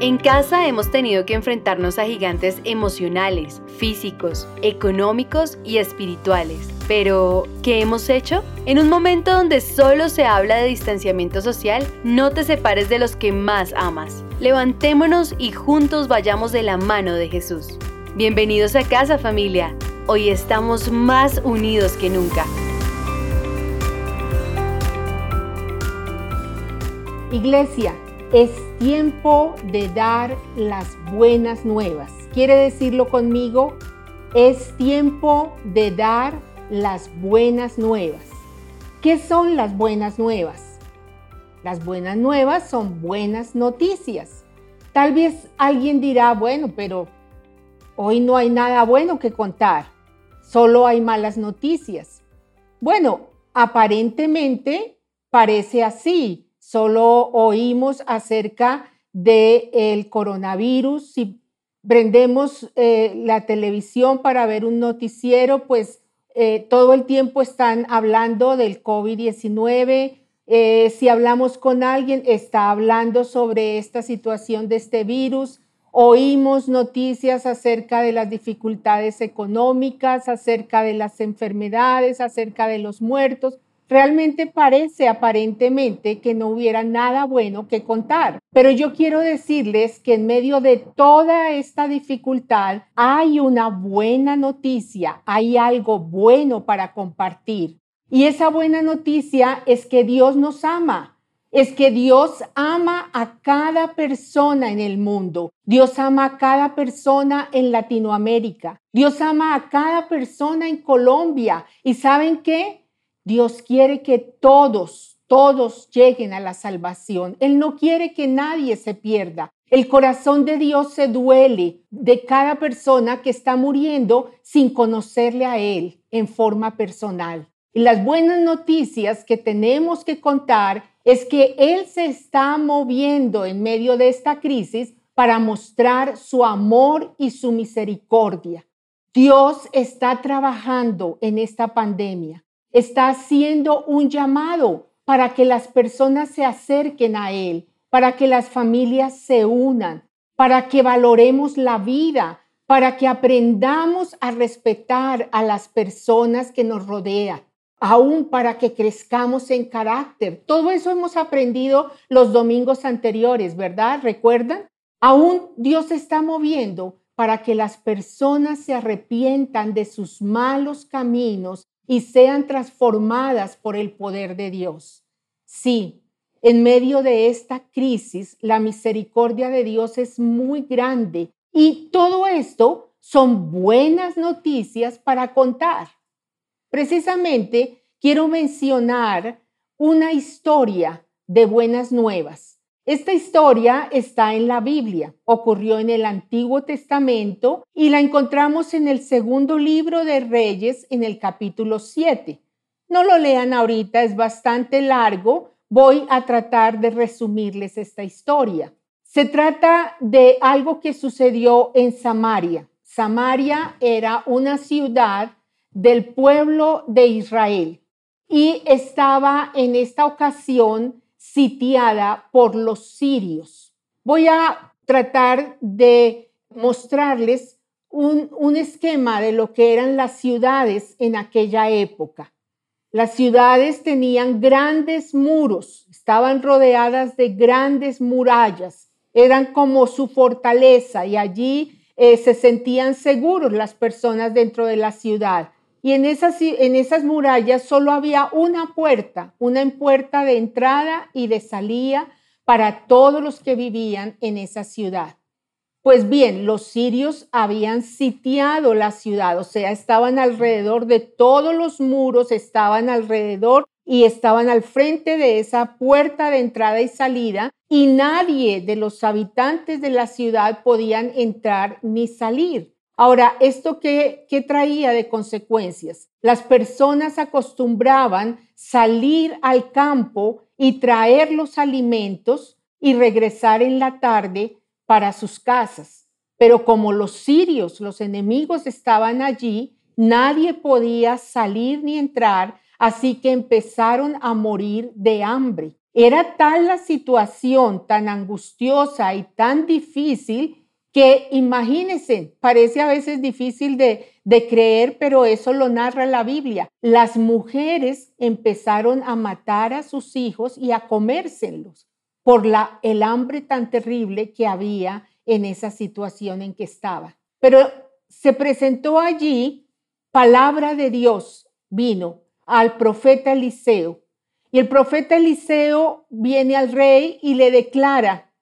En casa hemos tenido que enfrentarnos a gigantes emocionales, físicos, económicos y espirituales. Pero, ¿qué hemos hecho? En un momento donde solo se habla de distanciamiento social, no te separes de los que más amas. Levantémonos y juntos vayamos de la mano de Jesús. Bienvenidos a casa familia. Hoy estamos más unidos que nunca. Iglesia, es tiempo de dar las buenas nuevas. ¿Quiere decirlo conmigo? Es tiempo de dar las buenas nuevas. ¿Qué son las buenas nuevas? Las buenas nuevas son buenas noticias. Tal vez alguien dirá, bueno, pero hoy no hay nada bueno que contar, solo hay malas noticias. Bueno, aparentemente parece así, Solo oímos acerca del el coronavirus. Si prendemos eh, la televisión para ver un noticiero, pues eh, todo el tiempo están hablando del COVID-19. Eh, si hablamos con alguien, está hablando sobre esta situación de este virus. Oímos noticias acerca de las dificultades económicas, acerca de las enfermedades, acerca de los muertos. Realmente parece aparentemente que no hubiera nada bueno que contar. Pero yo quiero decirles que en medio de toda esta dificultad hay una buena noticia, hay algo bueno para compartir. Y esa buena noticia es que Dios nos ama. Es que Dios ama a cada persona en el mundo. Dios ama a cada persona en Latinoamérica. Dios ama a cada persona en Colombia. ¿Y saben qué? Dios quiere que todos, todos lleguen a la salvación. Él no quiere que nadie se pierda. El corazón de Dios se duele de cada persona que está muriendo sin conocerle a Él en forma personal. Y las buenas noticias que tenemos que contar es que Él se está moviendo en medio de esta crisis para mostrar su amor y su misericordia. Dios está trabajando en esta pandemia está haciendo un llamado para que las personas se acerquen a Él, para que las familias se unan, para que valoremos la vida, para que aprendamos a respetar a las personas que nos rodean, aún para que crezcamos en carácter. Todo eso hemos aprendido los domingos anteriores, ¿verdad? ¿Recuerdan? Aún Dios está moviendo para que las personas se arrepientan de sus malos caminos y sean transformadas por el poder de Dios. Sí, en medio de esta crisis, la misericordia de Dios es muy grande y todo esto son buenas noticias para contar. Precisamente quiero mencionar una historia de buenas nuevas esta historia está en la Biblia, ocurrió en el Antiguo Testamento y la encontramos en el segundo libro de Reyes en el capítulo 7. No lo lean ahorita, es bastante largo. Voy a tratar de resumirles esta historia. Se trata de algo que sucedió en Samaria. Samaria era una ciudad del pueblo de Israel y estaba en esta ocasión sitiada por los sirios. Voy a tratar de mostrarles un, esquema de lo que eran las ciudades en aquella época. Las ciudades tenían grandes muros, estaban rodeadas de grandes murallas, eran como su fortaleza y allí eh, se sentían seguros las personas dentro de la ciudad. Y en esas, en esas murallas solo había una puerta, una puerta de entrada y de salida para todos los que vivían en esa ciudad. Pues bien, los sirios habían sitiado la ciudad, o sea, estaban alrededor de todos los muros, estaban alrededor y estaban al frente de esa puerta de entrada y salida y nadie de los habitantes de la ciudad podían entrar ni salir. Ahora, ¿esto qué, traía de consecuencias? Las personas acostumbraban salir al campo y traer los alimentos y regresar en la tarde para sus casas. Pero como los sirios, los enemigos estaban allí, nadie podía salir ni entrar, así que empezaron a morir de hambre. Era tal la situación tan angustiosa y tan difícil que imagínense, parece a veces difícil de, de, creer, pero eso lo narra la Biblia. Las mujeres empezaron a matar a sus hijos y a comérselos por la, el hambre tan terrible que había en esa situación en que estaba. Pero se presentó allí palabra de Dios, vino al profeta Eliseo. Y el profeta Eliseo viene al rey y le declara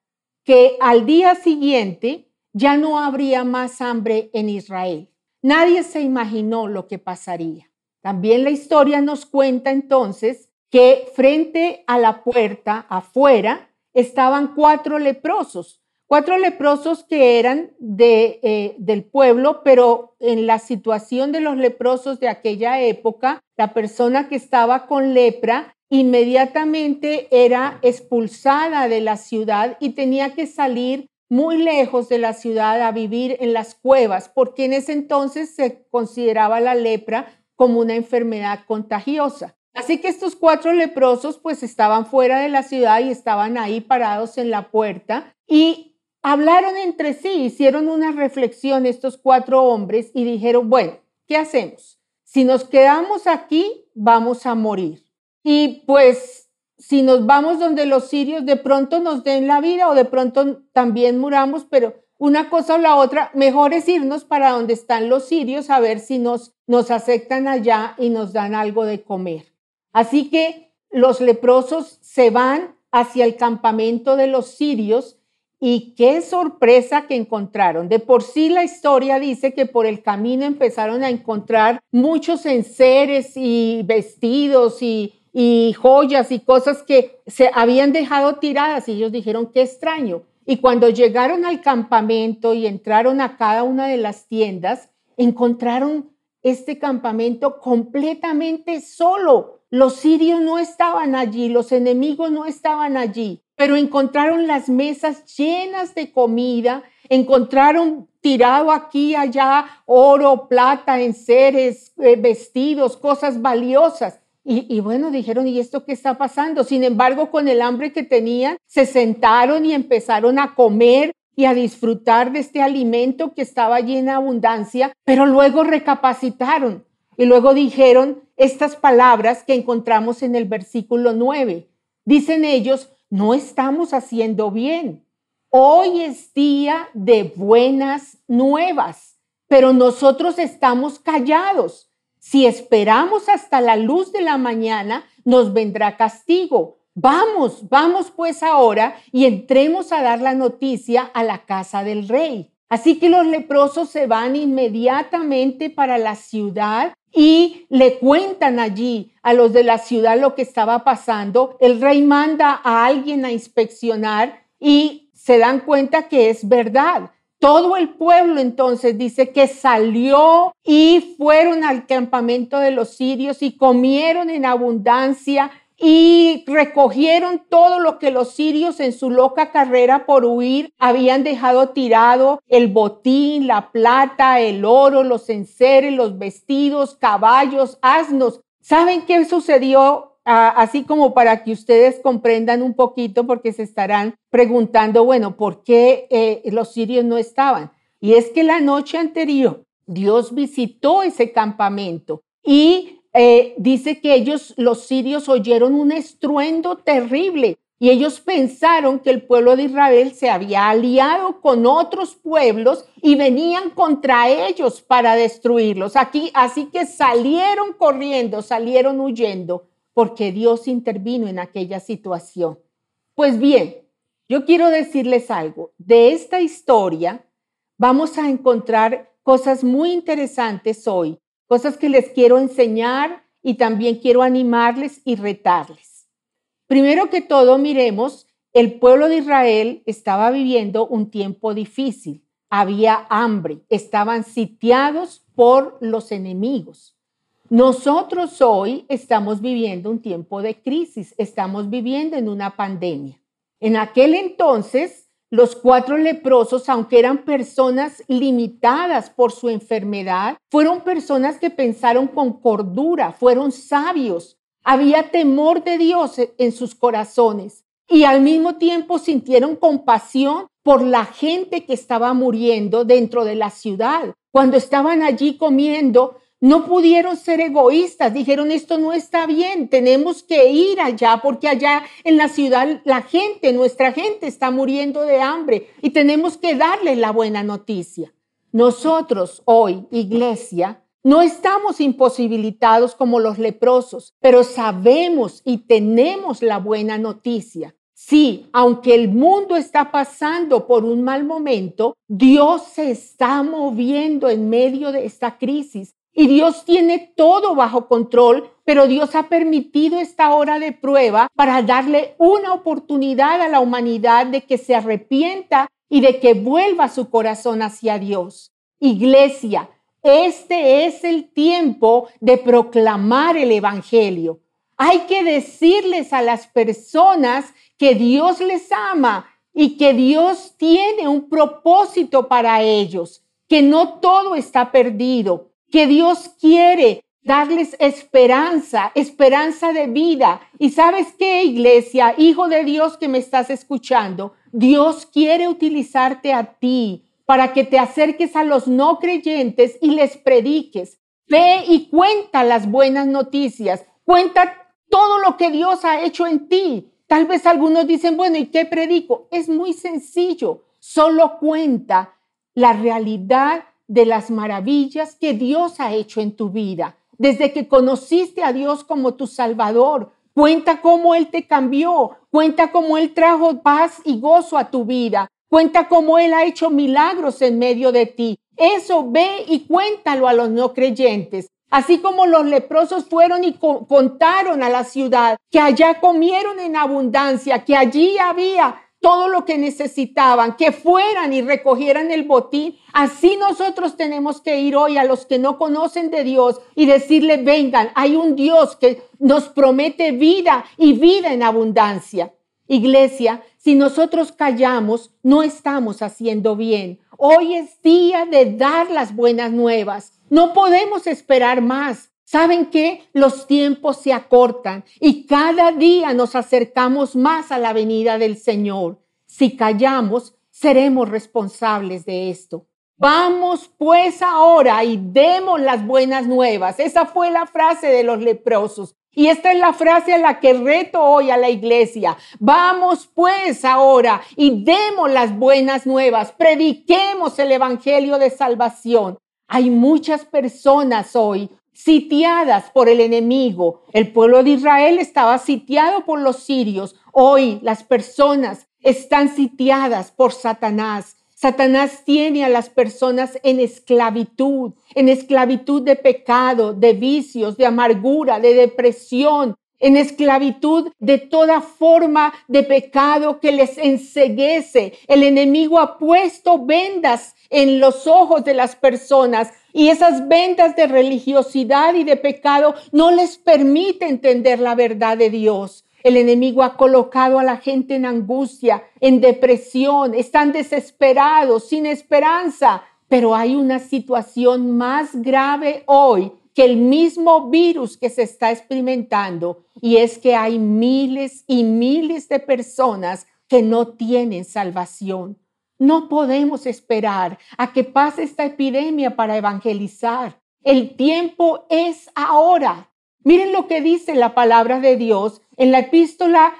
que al día siguiente ya no habría más hambre en Israel. Nadie se imaginó lo que pasaría. También la historia nos cuenta entonces que frente a la puerta afuera estaban cuatro leprosos, cuatro leprosos que eran de, eh, del pueblo, pero en la situación de los leprosos de aquella época, la persona que estaba con lepra inmediatamente era expulsada de la ciudad y tenía que salir muy lejos de la ciudad a vivir en las cuevas, porque en ese entonces se consideraba la lepra como una enfermedad contagiosa. Así que estos cuatro leprosos pues estaban fuera de la ciudad y estaban ahí parados en la puerta y hablaron entre sí, hicieron una reflexión estos cuatro hombres y dijeron, bueno, ¿qué hacemos? Si nos quedamos aquí, vamos a morir. Y pues si nos vamos donde los sirios, de pronto nos den la vida o de pronto también muramos, pero una cosa o la otra, mejor es irnos para donde están los sirios a ver si nos, nos aceptan allá y nos dan algo de comer. Así que los leprosos se van hacia el campamento de los sirios y qué sorpresa que encontraron. De por sí la historia dice que por el camino empezaron a encontrar muchos enseres y vestidos y, y joyas y cosas que se habían dejado tiradas y ellos dijeron, qué extraño. Y cuando llegaron al campamento y entraron a cada una de las tiendas, encontraron este campamento completamente solo. Los sirios no estaban allí, los enemigos no estaban allí pero encontraron las mesas llenas de comida, encontraron tirado aquí y allá oro, plata, enseres, eh, vestidos, cosas valiosas. Y, bueno, dijeron, ¿y esto qué está pasando? Sin embargo, con el hambre que tenían, se sentaron y empezaron a comer y a disfrutar de este alimento que estaba allí en abundancia, pero luego recapacitaron y luego dijeron estas palabras que encontramos en el versículo 9. Dicen ellos, no estamos haciendo bien. Hoy es día de buenas nuevas, pero nosotros estamos callados. Si esperamos hasta la luz de la mañana, nos vendrá castigo. Vamos, vamos pues ahora y entremos a dar la noticia a la casa del rey. Así que los leprosos se van inmediatamente para la ciudad y le cuentan allí a los de la ciudad lo que estaba pasando. El rey manda a alguien a inspeccionar y se dan cuenta que es verdad. Todo el pueblo entonces dice que salió y fueron al campamento de los sirios y comieron en abundancia y recogieron todo lo que los sirios en su loca carrera por huir habían dejado tirado, el botín, la plata, el oro, los enseres, los vestidos, caballos, asnos. ¿Saben qué sucedió? Así como para que ustedes comprendan un poquito, porque se estarán preguntando, bueno, ¿por qué eh, los sirios no estaban? Y es que la noche anterior Dios visitó ese campamento y eh, dice que ellos, los sirios, oyeron un estruendo terrible y ellos pensaron que el pueblo de Israel se había aliado con otros pueblos y venían contra ellos para destruirlos. Aquí, así que salieron corriendo, salieron huyendo, porque Dios intervino en aquella situación. Pues bien, yo quiero decirles algo. De esta historia vamos a encontrar cosas muy interesantes hoy cosas que les quiero enseñar y también quiero animarles y retarles. Primero que todo, miremos, el pueblo de Israel estaba viviendo un tiempo difícil. Había hambre, estaban sitiados por los enemigos. Nosotros hoy estamos viviendo un tiempo de crisis, estamos viviendo en una pandemia. En aquel entonces los cuatro leprosos, aunque eran personas limitadas por su enfermedad, fueron personas que pensaron con cordura, fueron sabios. Había temor de Dios en sus corazones y al mismo tiempo sintieron compasión por la gente que estaba muriendo dentro de la ciudad. Cuando estaban allí comiendo, no pudieron ser egoístas, dijeron esto no está bien, tenemos que ir allá porque allá en la ciudad la gente, nuestra gente está muriendo de hambre y tenemos que darle la buena noticia. Nosotros hoy, iglesia, no estamos imposibilitados como los leprosos, pero sabemos y tenemos la buena noticia. Sí, aunque el mundo está pasando por un mal momento, Dios se está moviendo en medio de esta crisis y Dios tiene todo bajo control, pero Dios ha permitido esta hora de prueba para darle una oportunidad a la humanidad de que se arrepienta y de que vuelva su corazón hacia Dios. Iglesia, este es el tiempo de proclamar el Evangelio. Hay que decirles a las personas que Dios les ama y que Dios tiene un propósito para ellos, que no todo está perdido, que Dios quiere darles esperanza, esperanza de vida. Y sabes qué, iglesia, hijo de Dios que me estás escuchando, Dios quiere utilizarte a ti para que te acerques a los no creyentes y les prediques. Ve y cuenta las buenas noticias, cuenta todo lo que Dios ha hecho en ti. Tal vez algunos dicen, bueno, ¿y qué predico? Es muy sencillo, solo cuenta la realidad de las maravillas que Dios ha hecho en tu vida. Desde que conociste a Dios como tu Salvador, cuenta cómo Él te cambió, cuenta cómo Él trajo paz y gozo a tu vida, cuenta cómo Él ha hecho milagros en medio de ti. Eso ve y cuéntalo a los no creyentes. Así como los leprosos fueron y contaron a la ciudad que allá comieron en abundancia, que allí había todo lo que necesitaban, que fueran y recogieran el botín. Así nosotros tenemos que ir hoy a los que no conocen de Dios y decirle, vengan, hay un Dios que nos promete vida y vida en abundancia. Iglesia, si nosotros callamos, no estamos haciendo bien. Hoy es día de dar las buenas nuevas. No podemos esperar más. ¿Saben qué? Los tiempos se acortan y cada día nos acercamos más a la venida del Señor. Si callamos, seremos responsables de esto. Vamos pues ahora y demos las buenas nuevas. Esa fue la frase de los leprosos. Y esta es la frase a la que reto hoy a la iglesia. Vamos pues ahora y demos las buenas nuevas. Prediquemos el Evangelio de salvación. Hay muchas personas hoy sitiadas por el enemigo. El pueblo de Israel estaba sitiado por los sirios. Hoy las personas están sitiadas por Satanás. Satanás tiene a las personas en esclavitud, en esclavitud de pecado, de vicios, de amargura, de depresión, en esclavitud de toda forma de pecado que les enseguece. El enemigo ha puesto vendas en los ojos de las personas y esas vendas de religiosidad y de pecado no les permite entender la verdad de Dios. El enemigo ha colocado a la gente en angustia, en depresión, están desesperados, sin esperanza. Pero hay una situación más grave hoy que el mismo virus que se está experimentando y es que hay miles y miles de personas que no tienen salvación. No podemos esperar a que pase esta epidemia para evangelizar. El tiempo es ahora. Miren lo que dice la palabra de Dios en la epístola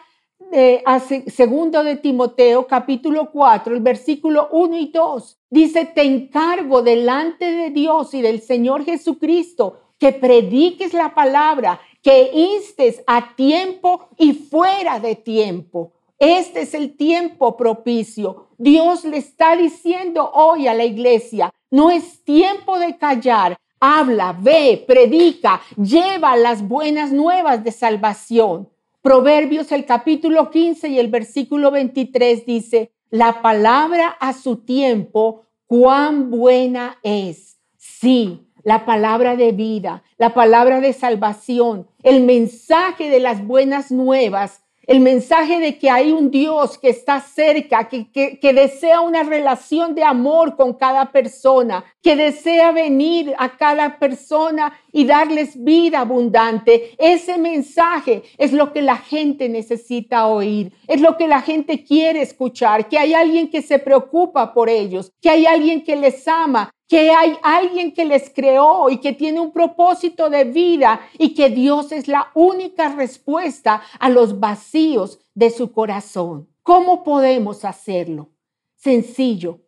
de, segundo de Timoteo, capítulo 4, el versículo 1 y 2. Dice, te encargo delante de Dios y del Señor Jesucristo que prediques la palabra, que instes a tiempo y fuera de tiempo. Este es el tiempo propicio. Dios le está diciendo hoy a la iglesia, no es tiempo de callar. Habla, ve, predica, lleva las buenas nuevas de salvación. Proverbios el capítulo 15 y el versículo 23 dice, la palabra a su tiempo, cuán buena es. Sí, la palabra de vida, la palabra de salvación, el mensaje de las buenas nuevas el mensaje de que hay un Dios que está cerca, que, que, desea una relación de amor con cada persona, que desea venir a cada persona y darles vida abundante. Ese mensaje es lo que la gente necesita oír, es lo que la gente quiere escuchar, que hay alguien que se preocupa por ellos, que hay alguien que les ama, que hay alguien que les creó y que tiene un propósito de vida y que Dios es la única respuesta a los vacíos de su corazón. ¿Cómo podemos hacerlo? Sencillo.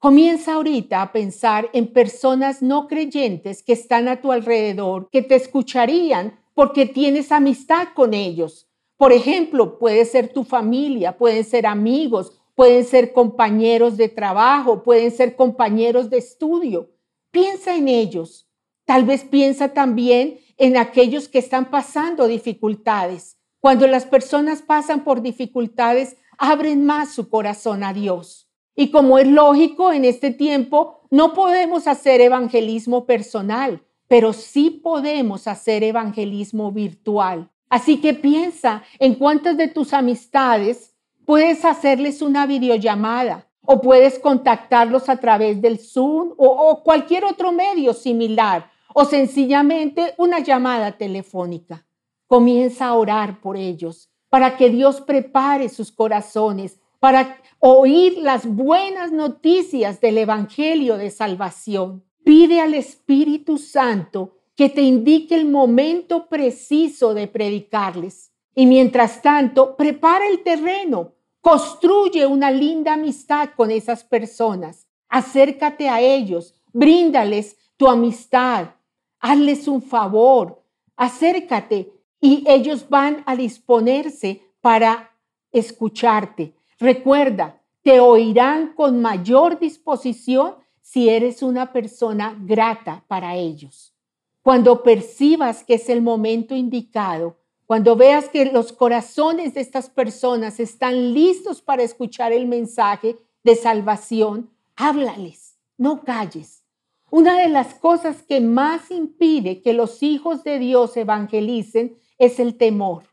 Comienza ahorita a pensar en personas no creyentes que están a tu alrededor, que te escucharían porque tienes amistad con ellos. Por ejemplo, puede ser tu familia, pueden ser amigos, pueden ser compañeros de trabajo, pueden ser compañeros de estudio. Piensa en ellos. Tal vez piensa también en aquellos que están pasando dificultades. Cuando las personas pasan por dificultades, abren más su corazón a Dios. Y como es lógico, en este tiempo no podemos hacer evangelismo personal, pero sí podemos hacer evangelismo virtual. Así que piensa en cuántas de tus amistades Puedes hacerles una videollamada o puedes contactarlos a través del Zoom o, cualquier otro medio similar o sencillamente una llamada telefónica. Comienza a orar por ellos para que Dios prepare sus corazones para oír las buenas noticias del Evangelio de salvación. Pide al Espíritu Santo que te indique el momento preciso de predicarles. Y mientras tanto, prepara el terreno Construye una linda amistad con esas personas. Acércate a ellos, bríndales tu amistad, hazles un favor, acércate y ellos van a disponerse para escucharte. Recuerda, te oirán con mayor disposición si eres una persona grata para ellos. Cuando percibas que es el momento indicado, cuando veas que los corazones de estas personas están listos para escuchar el mensaje de salvación, háblales, no calles. Una de las cosas que más impide que los hijos de Dios evangelicen es el temor.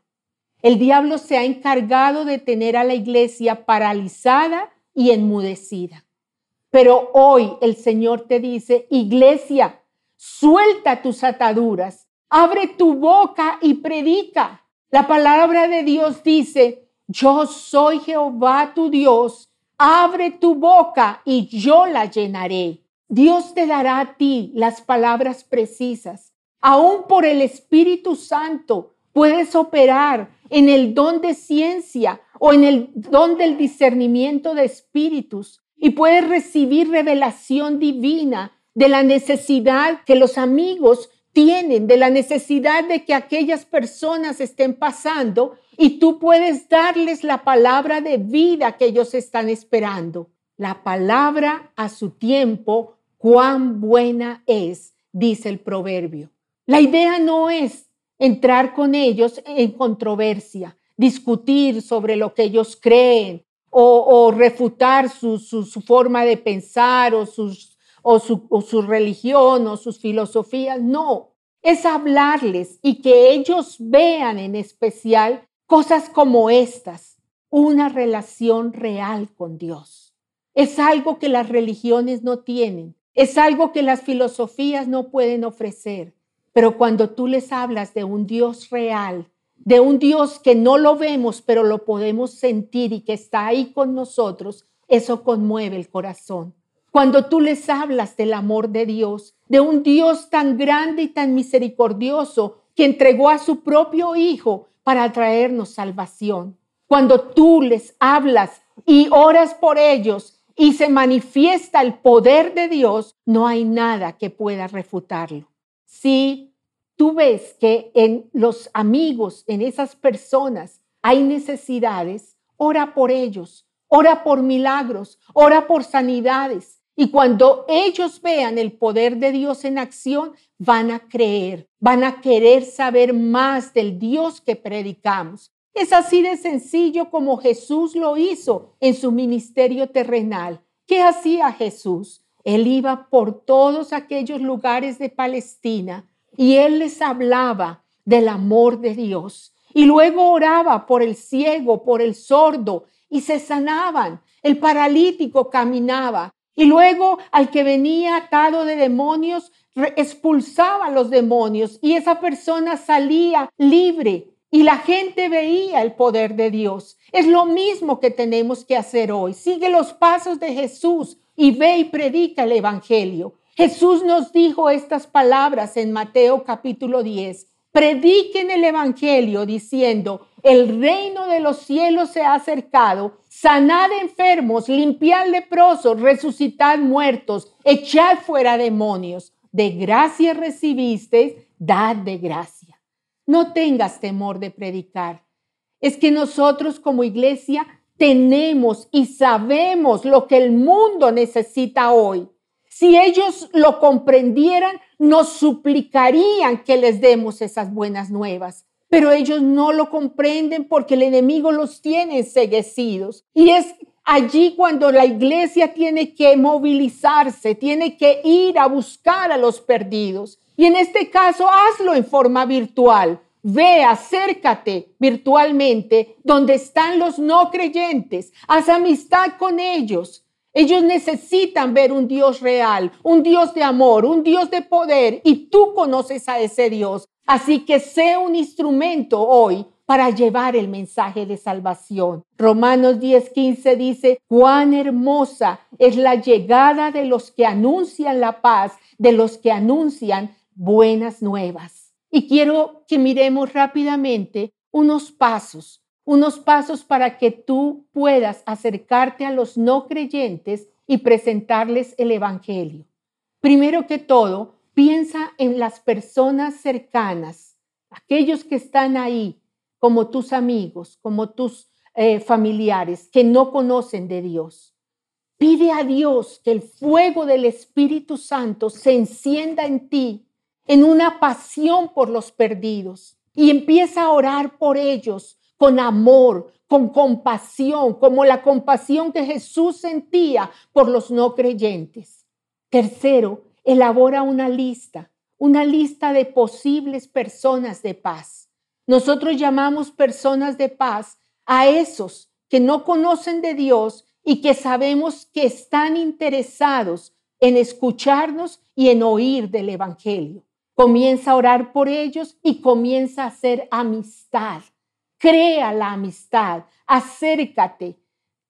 El diablo se ha encargado de tener a la iglesia paralizada y enmudecida. Pero hoy el Señor te dice, iglesia, suelta tus ataduras Abre tu boca y predica. La palabra de Dios dice, yo soy Jehová tu Dios. Abre tu boca y yo la llenaré. Dios te dará a ti las palabras precisas. Aún por el Espíritu Santo puedes operar en el don de ciencia o en el don del discernimiento de espíritus y puedes recibir revelación divina de la necesidad que los amigos tienen, de la necesidad de que aquellas personas estén pasando y tú puedes darles la palabra de vida que ellos están esperando. La palabra a su tiempo, cuán buena es, dice el proverbio. La idea no es entrar con ellos en controversia, discutir sobre lo que ellos creen o, refutar su, su, forma de pensar o sus o su, religión o sus filosofías, no. Es hablarles y que ellos vean en especial cosas como estas, una relación real con Dios. Es algo que las religiones no tienen, es algo que las filosofías no pueden ofrecer. Pero cuando tú les hablas de un Dios real, de un Dios que no lo vemos, pero lo podemos sentir y que está ahí con nosotros, eso conmueve el corazón. Cuando tú les hablas del amor de Dios, de un Dios tan grande y tan misericordioso que entregó a su propio Hijo para traernos salvación. Cuando tú les hablas y oras por ellos y se manifiesta el poder de Dios, no hay nada que pueda refutarlo. Si tú ves que en los amigos, en esas personas, hay necesidades, ora por ellos, ora por milagros, ora por sanidades, y cuando ellos vean el poder de Dios en acción, van a creer, van a querer saber más del Dios que predicamos. Es así de sencillo como Jesús lo hizo en su ministerio terrenal. ¿Qué hacía Jesús? Él iba por todos aquellos lugares de Palestina y él les hablaba del amor de Dios Y luego oraba por el ciego, por el sordo, y se sanaban. El paralítico caminaba. Y luego al que venía atado de demonios, expulsaba a los demonios y esa persona salía libre y la gente veía el poder de Dios. Es lo mismo que tenemos que hacer hoy. Sigue los pasos de Jesús y ve y predica el Evangelio. Jesús nos dijo estas palabras en Mateo capítulo 10. Prediquen el Evangelio diciendo, el reino de los cielos se ha acercado, sanad enfermos, limpiad leprosos, resucitad muertos, echad fuera demonios. De gracia recibiste, dad de gracia. No tengas temor de predicar. Es que nosotros como iglesia tenemos y sabemos lo que el mundo necesita hoy. Si ellos lo comprendieran, nos suplicarían que les demos esas buenas nuevas. Pero ellos no lo comprenden porque el enemigo los tiene enseguecidos. Y es allí cuando la iglesia tiene que movilizarse, tiene que ir a buscar a los perdidos. Y en este caso, hazlo en forma virtual. Ve, acércate virtualmente donde están los no creyentes. Haz amistad con ellos. Ellos necesitan ver un Dios real, un Dios de amor, un Dios de poder y tú conoces a ese Dios. Así que sé un instrumento hoy para llevar el mensaje de salvación. Romanos 10:15 dice, cuán hermosa es la llegada de los que anuncian la paz, de los que anuncian buenas nuevas. Y quiero que miremos rápidamente unos pasos, unos pasos para que tú puedas acercarte a los no creyentes y presentarles el Evangelio. Primero que todo, piensa en las personas cercanas, aquellos que están ahí, como tus amigos, como tus eh, familiares, que no conocen de Dios. Pide a Dios que el fuego del Espíritu Santo se encienda en ti en una pasión por los perdidos y empieza a orar por ellos con amor, con compasión, como la compasión que Jesús sentía por los no creyentes. Tercero, elabora una lista, una lista de posibles personas de paz. Nosotros llamamos personas de paz a esos que no conocen de Dios y que sabemos que están interesados en escucharnos y en oír del Evangelio. Comienza a orar por ellos y comienza a hacer amistad. Crea la amistad, acércate,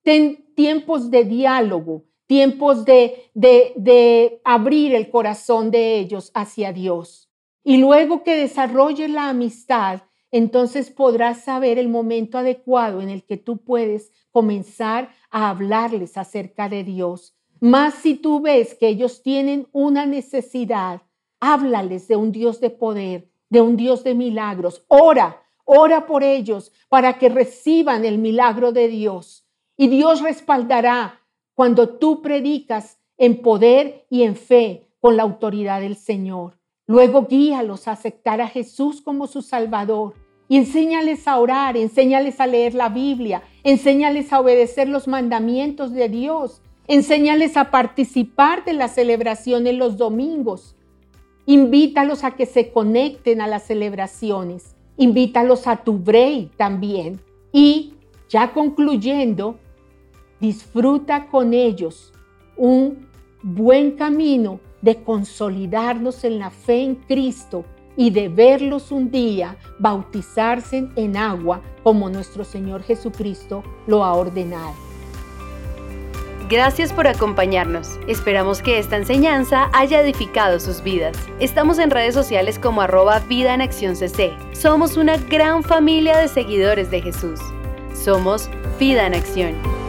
ten tiempos de diálogo, tiempos de, de, de abrir el corazón de ellos hacia Dios. Y luego que desarrolles la amistad, entonces podrás saber el momento adecuado en el que tú puedes comenzar a hablarles acerca de Dios. Más si tú ves que ellos tienen una necesidad, Háblales de un Dios de poder, de un Dios de milagros. Ora, ora por ellos para que reciban el milagro de Dios. Y Dios respaldará cuando tú predicas en poder y en fe con la autoridad del Señor. Luego guíalos a aceptar a Jesús como su Salvador y enséñales a orar, enséñales a leer la Biblia, enséñales a obedecer los mandamientos de Dios, enséñales a participar de la celebración en los domingos. Invítalos a que se conecten a las celebraciones. Invítalos a tu break también. Y ya concluyendo, disfruta con ellos un buen camino de consolidarnos en la fe en Cristo y de verlos un día bautizarse en agua como nuestro Señor Jesucristo lo ha ordenado. Gracias por acompañarnos. Esperamos que esta enseñanza haya edificado sus vidas. Estamos en redes sociales como arroba Vida en Acción CC. Somos una gran familia de seguidores de Jesús. Somos Vida en Acción.